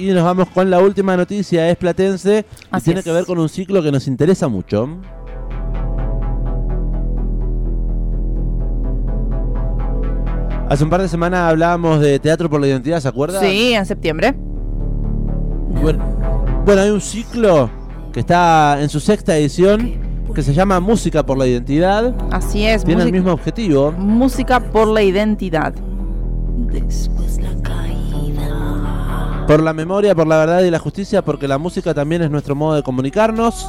Y nos vamos con la última noticia, es platense y Así tiene es. que ver con un ciclo que nos interesa mucho. Hace un par de semanas hablábamos de Teatro por la Identidad, ¿se acuerda? Sí, en septiembre. Bueno, bueno, hay un ciclo que está en su sexta edición que se llama Música por la Identidad. Así es. Tiene el mismo objetivo. Música por la identidad. Por la memoria, por la verdad y la justicia, porque la música también es nuestro modo de comunicarnos.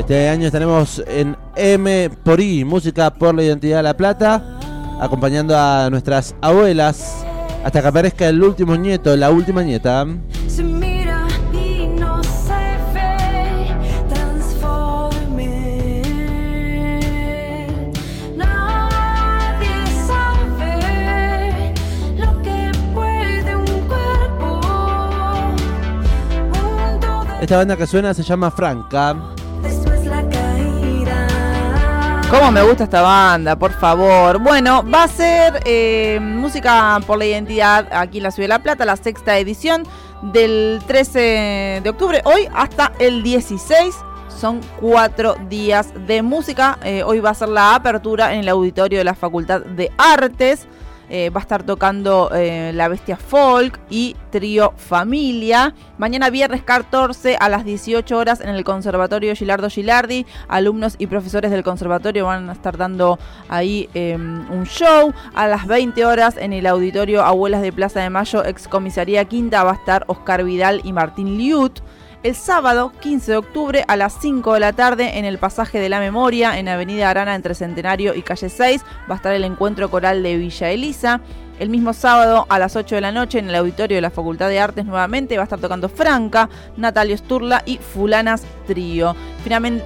Este año estaremos en M por I, Música por la Identidad de La Plata, acompañando a nuestras abuelas hasta que aparezca el último nieto, la última nieta. Esta banda que suena se llama Franca. después la caída. ¿Cómo me gusta esta banda? Por favor. Bueno, va a ser eh, Música por la Identidad aquí en la Ciudad de La Plata, la sexta edición del 13 de octubre, hoy hasta el 16. Son cuatro días de música. Eh, hoy va a ser la apertura en el auditorio de la Facultad de Artes. Eh, va a estar tocando eh, La Bestia Folk y Trío Familia. Mañana viernes 14 a las 18 horas en el Conservatorio Gilardo Gilardi. Alumnos y profesores del conservatorio van a estar dando ahí eh, un show. A las 20 horas en el Auditorio Abuelas de Plaza de Mayo, excomisaría Quinta, va a estar Oscar Vidal y Martín Liut. El sábado 15 de octubre a las 5 de la tarde en el pasaje de la memoria en Avenida Arana entre Centenario y Calle 6 va a estar el encuentro coral de Villa Elisa. El mismo sábado a las 8 de la noche en el auditorio de la Facultad de Artes nuevamente va a estar tocando Franca, Natalio Sturla y Fulanas Trío.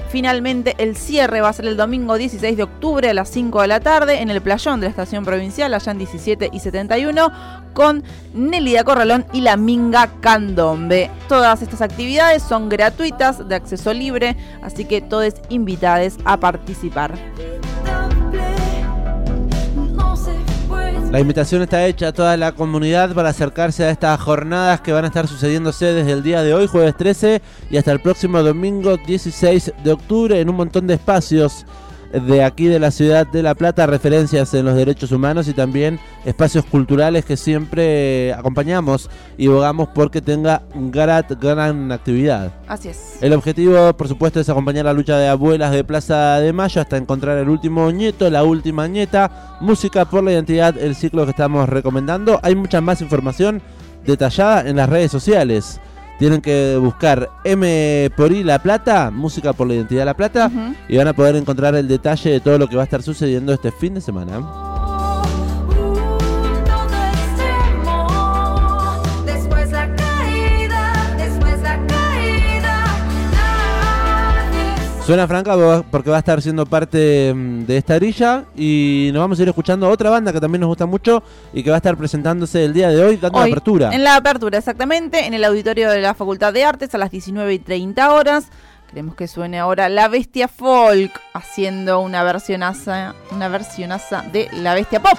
Finalmente, el cierre va a ser el domingo 16 de octubre a las 5 de la tarde en el playón de la estación provincial allá en 17 y 71 con Nelida Corralón y la Minga Candombe. Todas estas actividades son gratuitas, de acceso libre, así que todos invitados a participar. La invitación está hecha a toda la comunidad para acercarse a estas jornadas que van a estar sucediéndose desde el día de hoy, jueves 13, y hasta el próximo domingo 16 de octubre en un montón de espacios de aquí de la ciudad de La Plata, referencias en los derechos humanos y también espacios culturales que siempre acompañamos y bogamos porque tenga gran, gran actividad. Así es. El objetivo, por supuesto, es acompañar la lucha de abuelas de Plaza de Mayo hasta encontrar el último nieto, la última nieta, música por la identidad, el ciclo que estamos recomendando. Hay mucha más información detallada en las redes sociales. Tienen que buscar M por I La Plata, música por la identidad La Plata, y van a poder encontrar el detalle de todo lo que va a estar sucediendo este fin de semana. Suena franca porque va a estar siendo parte mm, de esta grilla y nos vamos a ir escuchando a otra banda que también nos gusta mucho y que va a estar presentándose el día de hoy dando Hoy, apertura. En la apertura, exactamente, en el auditorio de la Facultad de Artes a las 19 y 30 horas. Queremos que suene ahora La Bestia Folk, haciendo una versionaza, una versionaza de La Bestia Pop.